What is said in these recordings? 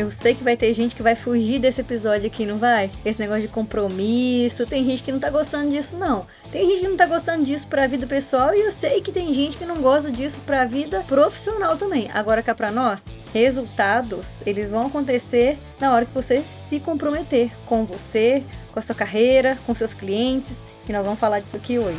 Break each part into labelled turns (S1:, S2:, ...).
S1: Eu sei que vai ter gente que vai fugir desse episódio aqui, não vai? Esse negócio de compromisso. Tem gente que não tá gostando disso, não. Tem gente que não tá gostando disso pra vida pessoal e eu sei que tem gente que não gosta disso pra vida profissional também. Agora cá pra nós, resultados, eles vão acontecer na hora que você se comprometer com você, com a sua carreira, com seus clientes. E nós vamos falar disso aqui hoje.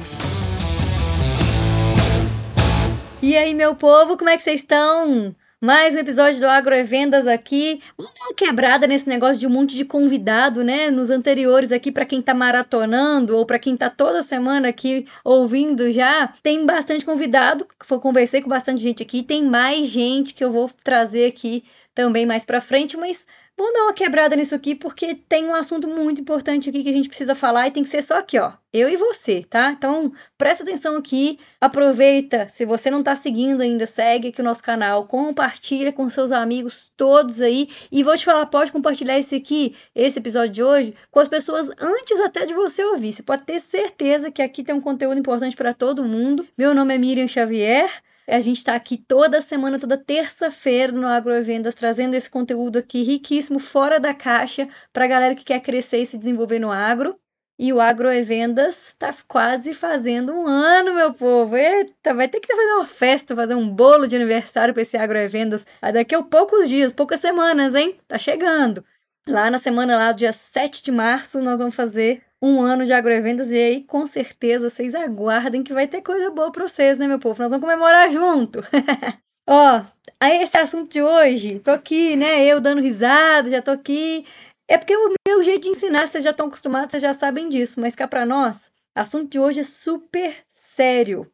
S1: E aí, meu povo, como é que vocês estão? Mais um episódio do Agrovendas aqui. Vamos dar uma quebrada nesse negócio de um monte de convidado, né? Nos anteriores aqui, para quem tá maratonando ou para quem tá toda semana aqui ouvindo já, tem bastante convidado. Eu conversei com bastante gente aqui. Tem mais gente que eu vou trazer aqui também mais para frente, mas Vamos dar uma quebrada nisso aqui, porque tem um assunto muito importante aqui que a gente precisa falar e tem que ser só aqui, ó. Eu e você, tá? Então, presta atenção aqui, aproveita. Se você não tá seguindo ainda, segue aqui o nosso canal, compartilha com seus amigos todos aí. E vou te falar, pode compartilhar esse aqui, esse episódio de hoje, com as pessoas antes até de você ouvir. Você pode ter certeza que aqui tem um conteúdo importante para todo mundo. Meu nome é Miriam Xavier. A gente está aqui toda semana, toda terça-feira no Agrovendas, trazendo esse conteúdo aqui riquíssimo, fora da caixa, para a galera que quer crescer e se desenvolver no agro. E o Agrovendas está quase fazendo um ano, meu povo. Eita, vai ter que fazer uma festa, fazer um bolo de aniversário para esse Agrovendas. Daqui a poucos dias, poucas semanas, hein? Tá chegando. Lá na semana, lá, dia 7 de março, nós vamos fazer um ano de agroeventos e aí com certeza vocês aguardem que vai ter coisa boa para vocês, né, meu povo? Nós vamos comemorar junto. Ó, aí esse assunto de hoje, tô aqui, né, eu dando risada, já tô aqui. É porque o meu jeito de ensinar, vocês já estão acostumados, vocês já sabem disso, mas cá para nós, assunto de hoje é super sério.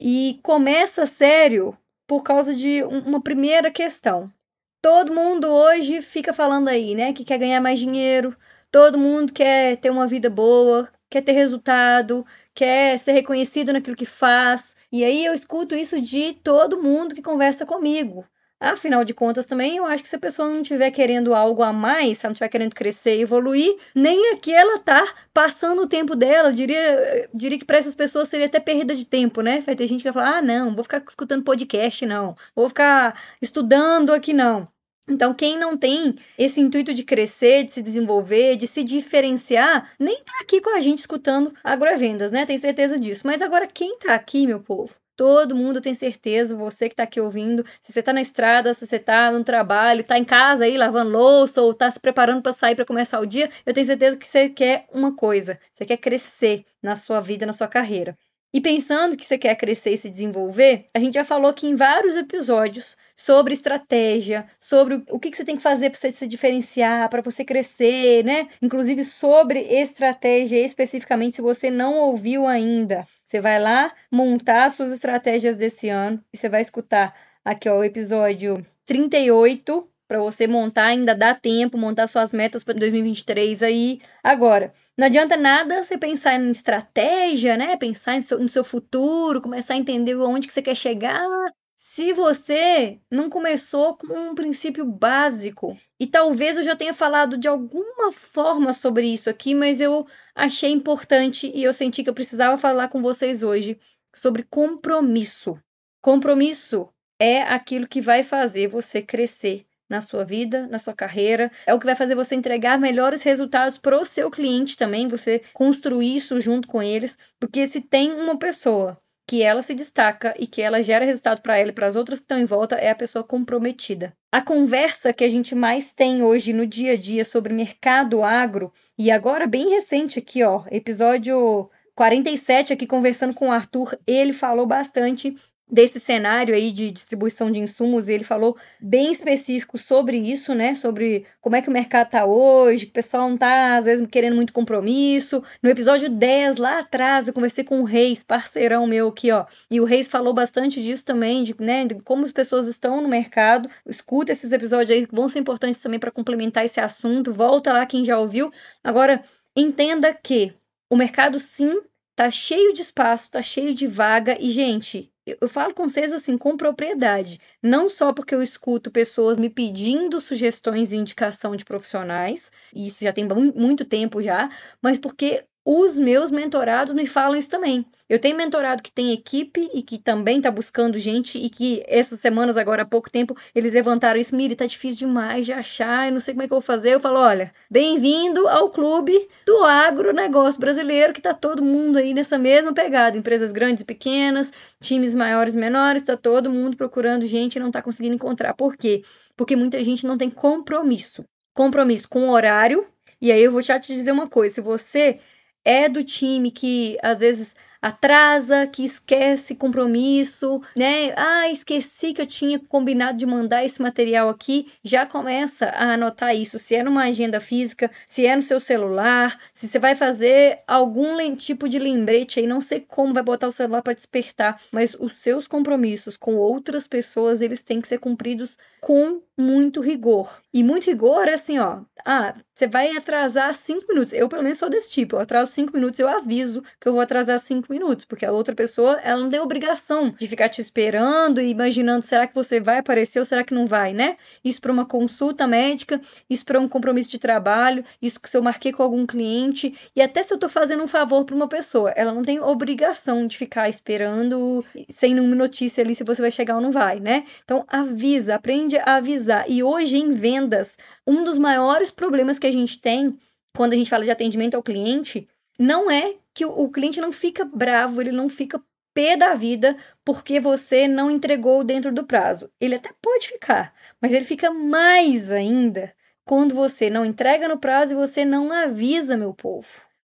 S1: E começa sério por causa de uma primeira questão. Todo mundo hoje fica falando aí, né, que quer ganhar mais dinheiro, Todo mundo quer ter uma vida boa, quer ter resultado, quer ser reconhecido naquilo que faz. E aí eu escuto isso de todo mundo que conversa comigo. Afinal de contas, também eu acho que se a pessoa não estiver querendo algo a mais, se ela não estiver querendo crescer e evoluir, nem aqui ela tá passando o tempo dela. Eu diria, diria que para essas pessoas seria até perda de tempo, né? Vai ter gente que vai falar: ah, não, vou ficar escutando podcast, não. Vou ficar estudando aqui, não. Então, quem não tem esse intuito de crescer, de se desenvolver, de se diferenciar, nem tá aqui com a gente escutando agrovendas, né? Tem certeza disso. Mas agora, quem tá aqui, meu povo? Todo mundo tem certeza, você que tá aqui ouvindo, se você tá na estrada, se você tá no trabalho, tá em casa aí lavando louça ou tá se preparando para sair para começar o dia, eu tenho certeza que você quer uma coisa, você quer crescer na sua vida, na sua carreira. E pensando que você quer crescer e se desenvolver, a gente já falou aqui em vários episódios sobre estratégia, sobre o que, você tem que fazer para você se diferenciar, para você crescer, né? Inclusive sobre estratégia especificamente, se você não ouviu ainda. Você vai lá montar suas estratégias desse ano e você vai escutar aqui ó, o episódio 38 para você montar, ainda dá tempo, montar suas metas para 2023 aí. Agora, não adianta nada você pensar em estratégia, né? Pensar seu, no seu futuro, começar a entender onde que você quer chegar, se você não começou com um princípio básico. E talvez eu já tenha falado de alguma forma sobre isso aqui, mas eu achei importante e eu senti que eu precisava falar com vocês hoje sobre compromisso. Compromisso é aquilo que vai fazer você crescer na sua vida, na sua carreira. É o que vai fazer você entregar melhores resultados para o seu cliente também, você construir isso junto com eles, porque se tem uma pessoa que ela se destaca e que ela gera resultado para ela e para as outras que estão em volta é a pessoa comprometida. A conversa que a gente mais tem hoje no dia a dia sobre mercado agro e agora bem recente aqui, ó, episódio 47 aqui conversando com o Arthur, ele falou bastante desse cenário aí de distribuição de insumos, e ele falou bem específico sobre isso, né? Sobre como é que o mercado tá hoje, que o pessoal não tá, às vezes, querendo muito compromisso. No episódio 10, lá atrás, eu conversei com o Reis, parceirão meu aqui, ó. E o Reis falou bastante disso também, de, né, de como as pessoas estão no mercado. Escuta esses episódios aí que vão ser importantes também para complementar esse assunto. Volta lá quem já ouviu. Agora, entenda que o mercado sim tá cheio de espaço, tá cheio de vaga e gente, eu falo com vocês assim, com propriedade. Não só porque eu escuto pessoas me pedindo sugestões e indicação de profissionais, e isso já tem muito tempo já, mas porque os meus mentorados me falam isso também. Eu tenho mentorado que tem equipe e que também tá buscando gente e que essas semanas, agora há pouco tempo, eles levantaram isso. Miri, tá difícil demais de achar, eu não sei como é que eu vou fazer. Eu falo, olha, bem-vindo ao clube do agronegócio brasileiro, que tá todo mundo aí nessa mesma pegada. Empresas grandes e pequenas, times maiores e menores, tá todo mundo procurando gente e não tá conseguindo encontrar. Por quê? Porque muita gente não tem compromisso. Compromisso com o horário. E aí eu vou já te dizer uma coisa, se você é do time que às vezes atrasa, que esquece compromisso, né? Ah, esqueci que eu tinha combinado de mandar esse material aqui. Já começa a anotar isso. Se é numa agenda física, se é no seu celular, se você vai fazer algum tipo de lembrete aí, não sei como vai botar o celular para despertar, mas os seus compromissos com outras pessoas, eles têm que ser cumpridos com muito rigor. E muito rigor é assim, ó. Ah, você vai atrasar cinco minutos. Eu, pelo menos, sou desse tipo. Eu atraso cinco minutos, eu aviso que eu vou atrasar cinco minutos. Porque a outra pessoa, ela não tem obrigação de ficar te esperando e imaginando, será que você vai aparecer ou será que não vai, né? Isso para uma consulta médica, isso para um compromisso de trabalho, isso que eu marquei com algum cliente. E até se eu tô fazendo um favor para uma pessoa, ela não tem obrigação de ficar esperando sem nenhuma notícia ali se você vai chegar ou não vai, né? Então, avisa, aprende a avisar. E hoje, em vendas, um dos maiores problemas que a gente tem quando a gente fala de atendimento ao cliente não é que o, cliente não fica bravo, ele não fica pé da vida porque você não entregou dentro do prazo. Ele até pode ficar, mas ele fica mais ainda quando você não entrega no prazo e você não avisa, meu povo.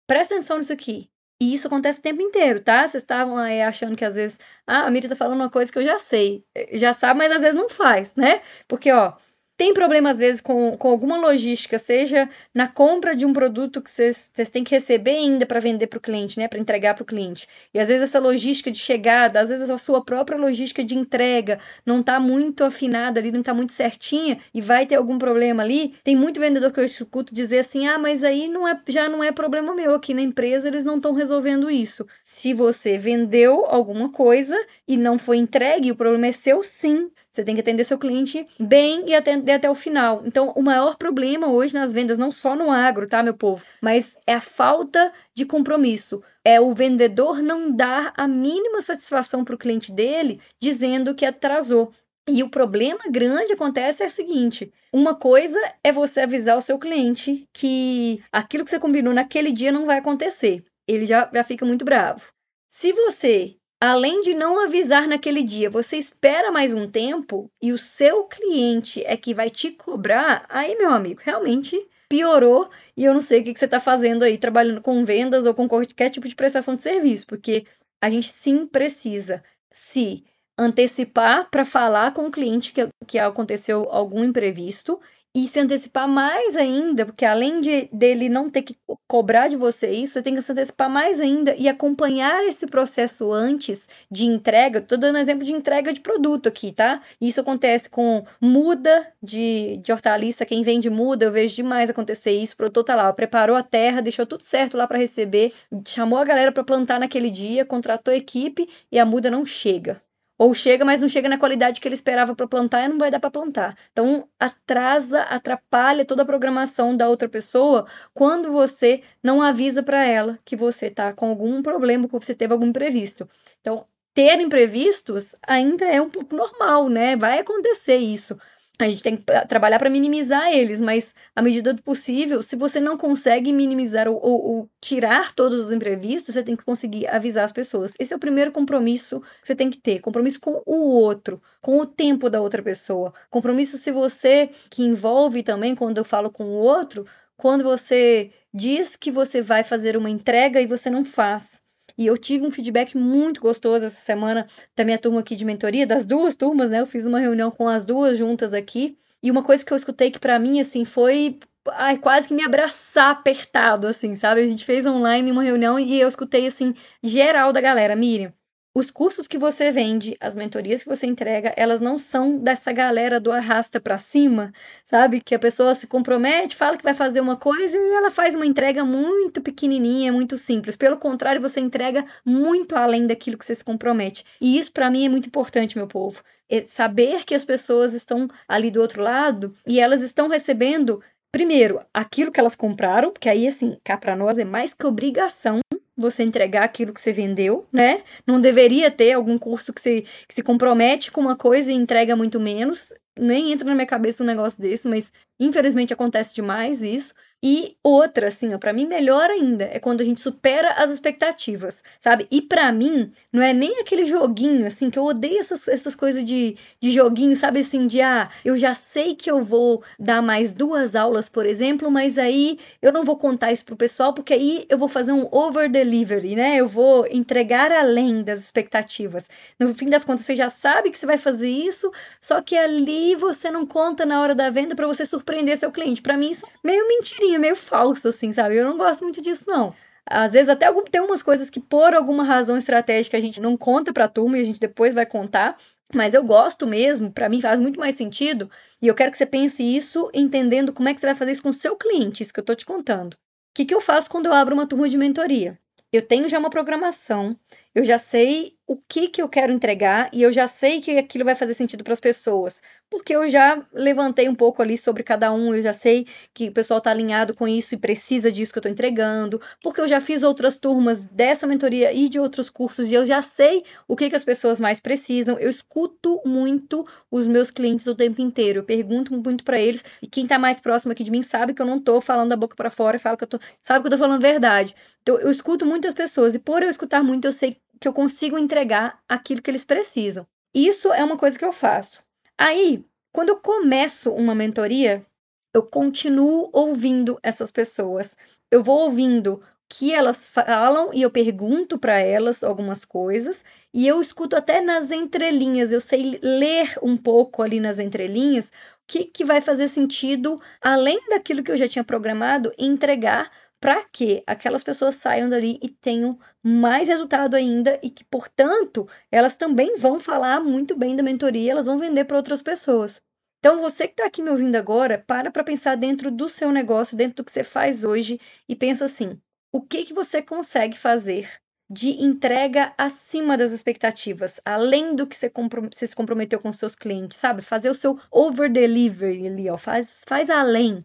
S1: Presta atenção nisso aqui. E isso acontece o tempo inteiro, tá? Vocês estavam aí achando que às vezes, ah, a Miri tá falando uma coisa que eu já sei. Já sabe, mas às vezes não faz, né? Porque, ó, tem problema, às vezes, com, com alguma logística, seja na compra de um produto que vocês, têm que receber ainda para vender para o cliente, né? Para entregar para o cliente. E às vezes essa logística de chegada, às vezes a sua própria logística de entrega não está muito afinada ali, não está muito certinha e vai ter algum problema ali. Tem muito vendedor que eu escuto dizer assim: ah, mas aí não é, já não é problema meu aqui na empresa, eles não estão resolvendo isso. Se você vendeu alguma coisa e não foi entregue, o problema é seu sim. Você tem que atender seu cliente bem e atender até o final. Então, o maior problema hoje nas vendas, não só no agro, tá, meu povo? Mas é a falta de compromisso. É o vendedor não dar a mínima satisfação para o cliente dele, dizendo que atrasou. E o problema grande acontece é o seguinte: uma coisa é você avisar o seu cliente que aquilo que você combinou naquele dia não vai acontecer. Ele já, já fica muito bravo. Se você Além de não avisar naquele dia, você espera mais um tempo e o seu cliente é que vai te cobrar, aí, meu amigo, realmente piorou e eu não sei o que, você está fazendo aí, trabalhando com vendas ou com qualquer tipo de prestação de serviço, porque a gente sim precisa. Se antecipar para falar com o cliente que, que aconteceu algum imprevisto e se antecipar mais ainda, porque além de dele não ter que cobrar de você isso, você tem que se antecipar mais ainda e acompanhar esse processo antes de entrega. Tô dando exemplo de entrega de produto aqui, tá? Isso acontece com muda de, de hortaliça, quem vende muda, eu vejo demais acontecer isso. O produtor tá lá, preparou a terra, deixou tudo certo lá para receber, chamou a galera para plantar naquele dia, contratou a equipe e a muda não chega. Ou chega, mas não chega na qualidade que ele esperava para plantar e não vai dar para plantar. Então, atrasa, atrapalha toda a programação da outra pessoa quando você não avisa para ela que você está com algum problema, que você teve algum imprevisto. Então, ter imprevistos ainda é um pouco normal, né? Vai acontecer isso a gente tem que trabalhar para minimizar eles, mas à medida do possível, se você não consegue minimizar ou, ou, ou, tirar todos os imprevistos, você tem que conseguir avisar as pessoas. Esse é o primeiro compromisso que você tem que ter: compromisso com o outro, com o tempo da outra pessoa. Compromisso se você, que envolve também, quando eu falo com o outro, quando você diz que você vai fazer uma entrega e você não faz. E eu tive um feedback muito gostoso essa semana da minha turma aqui de mentoria, das duas turmas, né? Eu fiz uma reunião com as duas juntas aqui. E uma coisa que eu escutei que para mim, assim, foi ai, quase que me abraçar apertado, assim, sabe? A gente fez online uma reunião e eu escutei, assim, geral da galera. Miriam, os cursos que você vende, as mentorias que você entrega, elas não são dessa galera do arrasta para cima, sabe? Que a pessoa se compromete, fala que vai fazer uma coisa e ela faz uma entrega muito pequenininha, muito simples. Pelo contrário, você entrega muito além daquilo que você se compromete. E isso para mim é muito importante, meu povo. É saber que as pessoas estão ali do outro lado e elas estão recebendo primeiro, aquilo que elas compraram, porque aí, assim, cá para nós é mais que obrigação você entregar aquilo que você vendeu, né? Não deveria ter algum curso que se, que se compromete com uma coisa e entrega muito menos. Nem entra na minha cabeça um negócio desse, mas infelizmente acontece demais isso. E outra, assim, ó, pra mim, melhor ainda é quando a gente supera as expectativas, sabe? E para mim, não é nem aquele joguinho, assim, que eu odeio essas, essas coisas de, de joguinho, sabe? Assim, de, ah, eu já sei que eu vou dar mais duas aulas, por exemplo, mas aí eu não vou contar isso pro pessoal, porque aí eu vou fazer um over delivery, né? Eu vou entregar além das expectativas. No fim das contas, você já sabe que você vai fazer isso, só que ali você não conta na hora da venda para você surpreender seu cliente. Para mim, isso é meio mentirinha meio falso, assim, sabe? Eu não gosto muito disso, não. Às vezes até algum, tem umas coisas que por alguma razão estratégica a gente não conta pra turma e a gente depois vai contar. Mas eu gosto mesmo, para mim faz muito mais sentido, e eu quero que você pense isso entendendo como é que você vai fazer isso com o seu cliente, isso que eu tô te contando. O que, que eu faço quando eu abro uma turma de mentoria? Eu tenho já uma programação, eu já sei o que, que eu quero entregar e eu já sei que aquilo vai fazer sentido para as pessoas, porque eu já levantei um pouco ali sobre cada um, eu já sei que o pessoal está alinhado com isso e precisa disso que eu estou entregando, porque eu já fiz outras turmas dessa mentoria e de outros cursos e eu já sei o que, que as pessoas mais precisam. Eu escuto muito os meus clientes o tempo inteiro, eu pergunto muito para eles e quem está mais próximo aqui de mim sabe que eu não estou falando da boca para fora, fala que eu tô, sabe que eu estou falando verdade. Então eu escuto muitas pessoas e por eu escutar muito eu sei que eu consigo entregar aquilo que eles precisam. Isso é uma coisa que eu faço. Aí, quando eu começo uma mentoria, eu continuo ouvindo essas pessoas. Eu vou ouvindo o que elas falam e eu pergunto para elas algumas coisas e eu escuto até nas entrelinhas. Eu sei ler um pouco ali nas entrelinhas o que, que vai fazer sentido além daquilo que eu já tinha programado entregar para que aquelas pessoas saiam dali e tenham mais resultado ainda e que, portanto, elas também vão falar muito bem da mentoria, elas vão vender para outras pessoas. Então, você que está aqui me ouvindo agora, para para pensar dentro do seu negócio, dentro do que você faz hoje e pensa assim: o que que você consegue fazer de entrega acima das expectativas, além do que você, você se comprometeu com seus clientes, sabe? Fazer o seu over delivery ali, ó, faz, faz além.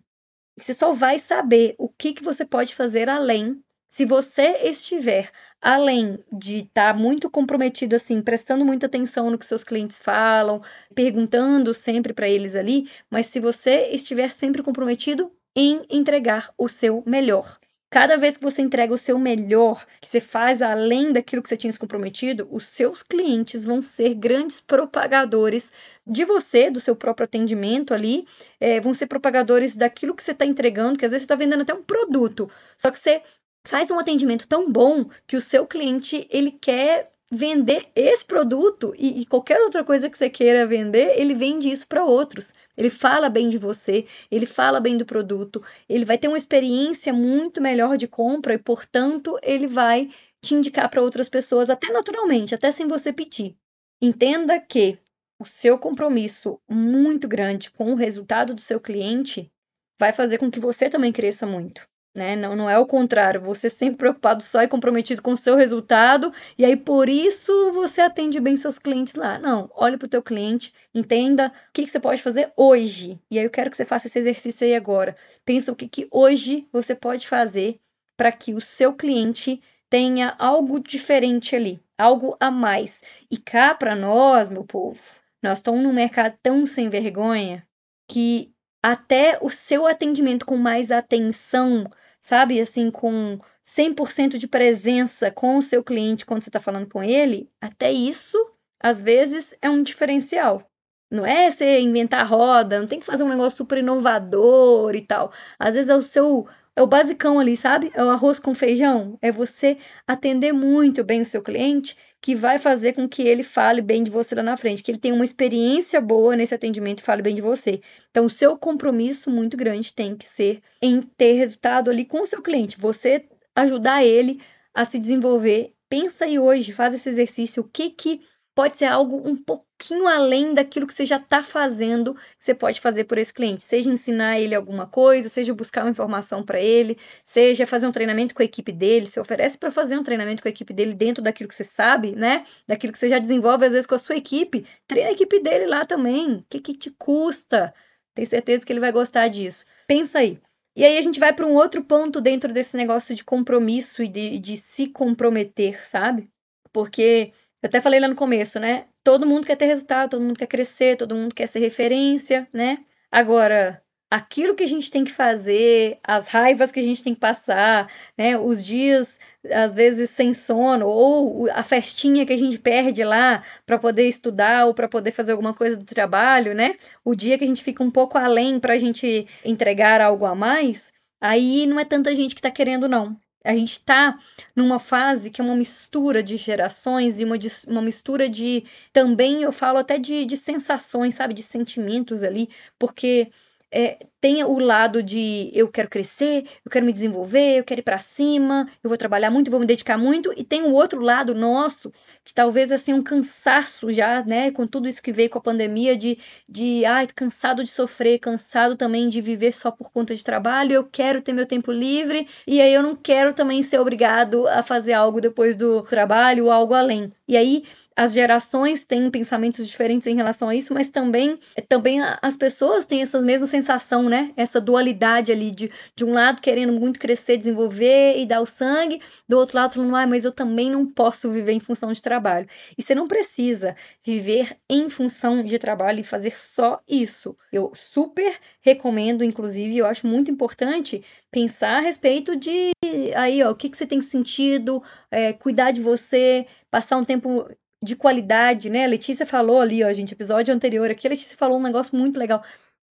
S1: Você só vai saber o que, que você pode fazer além se você estiver além de estar tá muito comprometido assim, prestando muita atenção no que seus clientes falam, perguntando sempre para eles ali, mas se você estiver sempre comprometido em entregar o seu melhor. Cada vez que você entrega o seu melhor, que você faz além daquilo que você tinha se comprometido, os seus clientes vão ser grandes propagadores de você, do seu próprio atendimento ali, é, vão ser propagadores daquilo que você está entregando, que às vezes você está vendendo até um produto, só que você faz um atendimento tão bom que o seu cliente ele quer vender esse produto e, e, qualquer outra coisa que você queira vender, ele vende isso para outros. Ele fala bem de você, ele fala bem do produto, ele vai ter uma experiência muito melhor de compra e, portanto, ele vai te indicar para outras pessoas, até naturalmente, até sem você pedir. Entenda que o seu compromisso muito grande com o resultado do seu cliente vai fazer com que você também cresça muito né? Não, não é o contrário, você sempre preocupado só e comprometido com o seu resultado, e aí por isso você atende bem seus clientes lá. Não, olhe para o teu cliente, entenda o que, que você pode fazer hoje. E aí eu quero que você faça esse exercício aí agora. Pensa o que, que hoje você pode fazer para que o seu cliente tenha algo diferente ali, algo a mais. E cá para nós, meu povo, nós estamos num mercado tão sem vergonha que até o seu atendimento com mais atenção, sabe, assim, com 100% de presença com o seu cliente quando você está falando com ele, até isso, às vezes, é um diferencial. Não é você inventar roda, não tem que fazer um negócio super inovador e tal. Às vezes é o seu é o basicão ali, sabe? É o arroz com feijão. É você atender muito bem o seu cliente que vai fazer com que ele fale bem de você lá na frente, que ele tenha uma experiência boa nesse atendimento e fale bem de você. Então, o seu compromisso muito grande tem que ser em ter resultado ali com o seu cliente, você ajudar ele a se desenvolver. Pensa aí hoje, faz esse exercício, o que que pode ser algo um pouquinho além daquilo que você já está fazendo, que você pode fazer por esse cliente. Seja ensinar ele alguma coisa, seja buscar uma informação para ele, seja fazer um treinamento com a equipe dele. Se oferece para fazer um treinamento com a equipe dele dentro daquilo que você sabe, né? Daquilo que você já desenvolve às vezes com a sua equipe. Treina a equipe dele lá também. O que, que te custa? Tenho certeza que ele vai gostar disso. Pensa aí. E aí a gente vai para um outro ponto dentro desse negócio de compromisso e de, de se comprometer, sabe? Porque eu até falei lá no começo, né? Todo mundo quer ter resultado, todo mundo quer crescer, todo mundo quer ser referência, né? Agora, aquilo que a gente tem que fazer, as raivas que a gente tem que passar, né? Os dias, às vezes, sem sono, ou a festinha que a gente perde lá para poder estudar ou para poder fazer alguma coisa do trabalho, né? O dia que a gente fica um pouco além para a gente entregar algo a mais, aí não é tanta gente que está querendo, não. A gente está numa fase que é uma mistura de gerações e uma, uma mistura de. Também eu falo até de, de sensações, sabe? De sentimentos ali, porque é, tem o lado de eu quero crescer, eu quero me desenvolver, eu quero ir para cima, eu vou trabalhar muito, vou me dedicar muito, e tem o outro lado nosso, que talvez assim um cansaço já, né, com tudo isso que veio com a pandemia de de ai, cansado de sofrer, cansado também de viver só por conta de trabalho, eu quero ter meu tempo livre, e aí eu não quero também ser obrigado a fazer algo depois do trabalho ou algo além. E aí as gerações têm pensamentos diferentes em relação a isso, mas também, também as pessoas têm essas mesmas sensação, né? Essa dualidade ali de, de um lado querendo muito crescer, desenvolver e dar o sangue, do outro lado falando, ah, mas eu também não posso viver em função de trabalho. E você não precisa viver em função de trabalho e fazer só isso. Eu super recomendo, inclusive, eu acho muito importante pensar a respeito de aí, ó, o que, que você tem sentido, é, cuidar de você, passar um tempo de qualidade, né? A Letícia falou ali, ó, gente, episódio anterior aqui, a Letícia falou um negócio muito legal.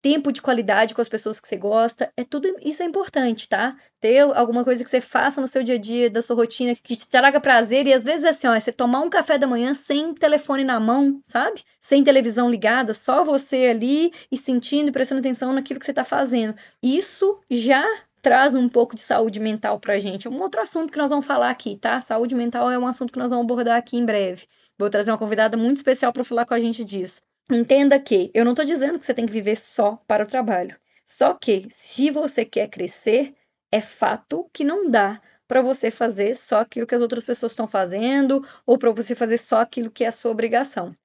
S1: Tempo de qualidade com as pessoas que você gosta, é tudo isso é importante, tá? Ter alguma coisa que você faça no seu dia a dia, da sua rotina, que te traga prazer, e às vezes é assim, ó, é você tomar um café da manhã sem telefone na mão, sabe? Sem televisão ligada, só você ali e sentindo e prestando atenção naquilo que você tá fazendo. Isso já traz um pouco de saúde mental pra gente. É um outro assunto que nós vamos falar aqui, tá? Saúde mental é um assunto que nós vamos abordar aqui em breve. Vou trazer uma convidada muito especial para falar com a gente disso. Entenda que eu não estou dizendo que você tem que viver só para o trabalho. Só que, se você quer crescer, é fato que não dá para você fazer só aquilo que as outras pessoas estão fazendo ou para você fazer só aquilo que é a sua obrigação.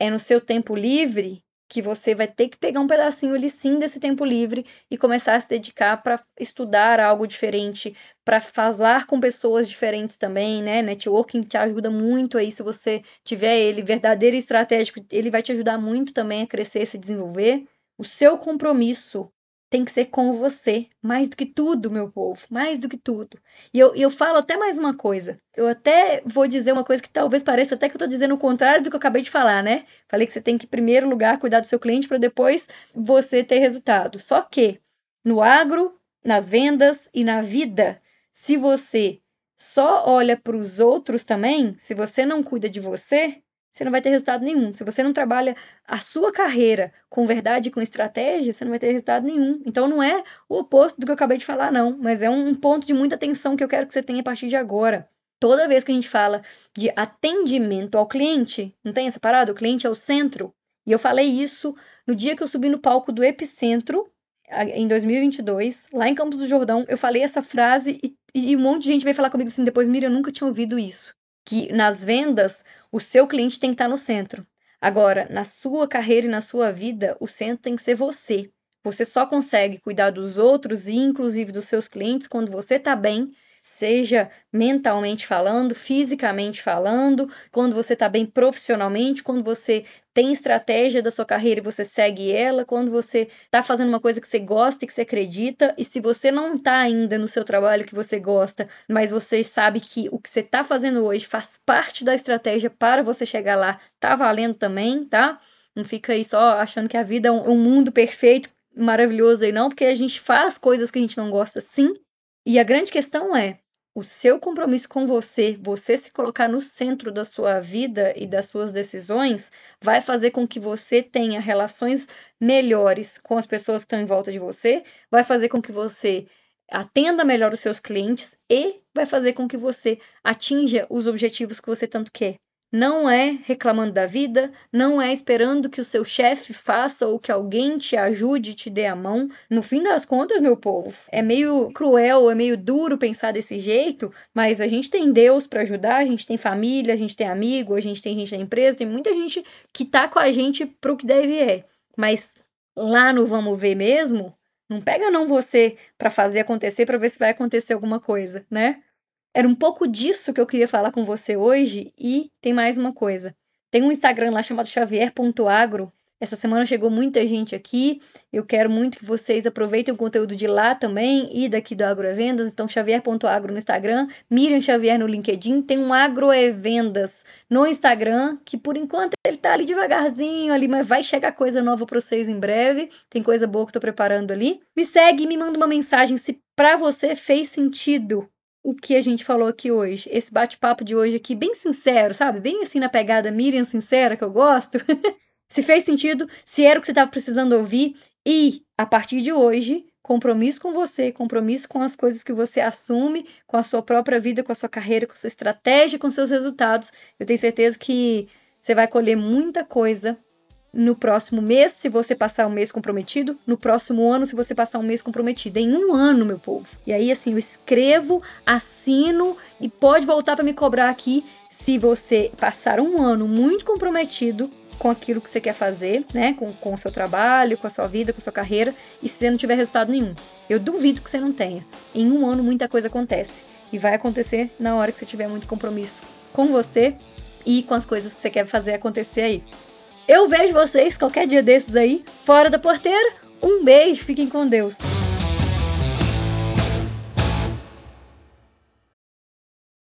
S1: É no seu tempo livre que você vai ter que pegar um pedacinho ali sim desse tempo livre e começar a se dedicar para estudar algo diferente, para falar com pessoas diferentes também, né? Networking te ajuda muito aí se você tiver ele verdadeiro e estratégico, ele vai te ajudar muito também a crescer, se desenvolver. O seu compromisso tem que ser com você, mais do que tudo, meu povo, mais do que tudo. E eu, eu falo até mais uma coisa. Eu até vou dizer uma coisa que talvez pareça até que eu tô dizendo o contrário do que eu acabei de falar, né? Falei que você tem que, em primeiro lugar, cuidar do seu cliente para depois você ter resultado. Só que no agro, nas vendas e na vida, se você só olha para os outros também, se você não cuida de você, você não vai ter resultado nenhum. Se você não trabalha a sua carreira com verdade e com estratégia, você não vai ter resultado nenhum. Então não é o oposto do que eu acabei de falar, não. Mas é um ponto de muita atenção que eu quero que você tenha a partir de agora. Toda vez que a gente fala de atendimento ao cliente, não tem essa parada? O cliente é o centro. E eu falei isso no dia que eu subi no palco do Epicentro, em 2022, lá em Campos do Jordão. Eu falei essa frase e, e um monte de gente veio falar comigo assim depois, Miriam, eu nunca tinha ouvido isso que nas vendas o seu cliente tem que estar no centro. Agora, na sua carreira e na sua vida, o centro tem que ser você. Você só consegue cuidar dos outros e inclusive dos seus clientes quando você está bem seja mentalmente falando, fisicamente falando, quando você está bem profissionalmente, quando você tem estratégia da sua carreira e você segue ela, quando você está fazendo uma coisa que você gosta e que você acredita, e se você não está ainda no seu trabalho que você gosta, mas você sabe que o que você está fazendo hoje faz parte da estratégia para você chegar lá, tá valendo também, tá? Não fica aí só achando que a vida é um, mundo perfeito, maravilhoso aí, não, porque a gente faz coisas que a gente não gosta sim, e a grande questão é o seu compromisso com você, você se colocar no centro da sua vida e das suas decisões, vai fazer com que você tenha relações melhores com as pessoas que estão em volta de você, vai fazer com que você atenda melhor os seus clientes e vai fazer com que você atinja os objetivos que você tanto quer. Não é reclamando da vida, não é esperando que o seu chefe faça ou que alguém te ajude, te dê a mão. No fim das contas, meu povo, é meio cruel, é meio duro pensar desse jeito, mas a gente tem Deus para ajudar, a gente tem família, a gente tem amigo, a gente tem gente na empresa, tem muita gente que tá com a gente pro que deve é. Mas lá no vamos ver mesmo, Não pega não você para fazer acontecer para ver se vai acontecer alguma coisa, né? Era um pouco disso que eu queria falar com você hoje e tem mais uma coisa. Tem um Instagram lá chamado xavier.agro. Essa semana chegou muita gente aqui. Eu quero muito que vocês aproveitem o conteúdo de lá também e daqui do Agroevendas. Então, xavier.agro no Instagram, Miriam Xavier no LinkedIn. Tem um Agroevendas no Instagram, que por enquanto ele tá ali devagarzinho ali, mas vai chegar coisa nova para vocês em breve. Tem coisa boa que eu tô preparando ali. Me segue, me manda uma mensagem se para você fez sentido o que a gente falou aqui hoje. Esse bate-papo de hoje aqui, bem sincero, sabe? Bem assim na pegada Miriam sincera que eu gosto. se fez sentido, se era o que você estava precisando ouvir. E, a partir de hoje, compromisso com você, compromisso com as coisas que você assume, com a sua própria vida, com a sua carreira, com a sua estratégia, com seus resultados. Eu tenho certeza que você vai colher muita coisa no próximo mês, se você passar um mês comprometido, no próximo ano, se você passar um mês comprometido. Em um ano, meu povo. E aí, assim, eu escrevo, assino e pode voltar para me cobrar aqui se você passar um ano muito comprometido com aquilo que você quer fazer, né? Com, com o seu trabalho, com a sua vida, com a sua carreira, e se você não tiver resultado nenhum. Eu duvido que você não tenha. Em um ano, muita coisa acontece. E vai acontecer na hora que você tiver muito compromisso com você e com as coisas que você quer fazer acontecer aí. Eu vejo vocês qualquer dia desses aí, fora da porteira. Um beijo, fiquem com Deus.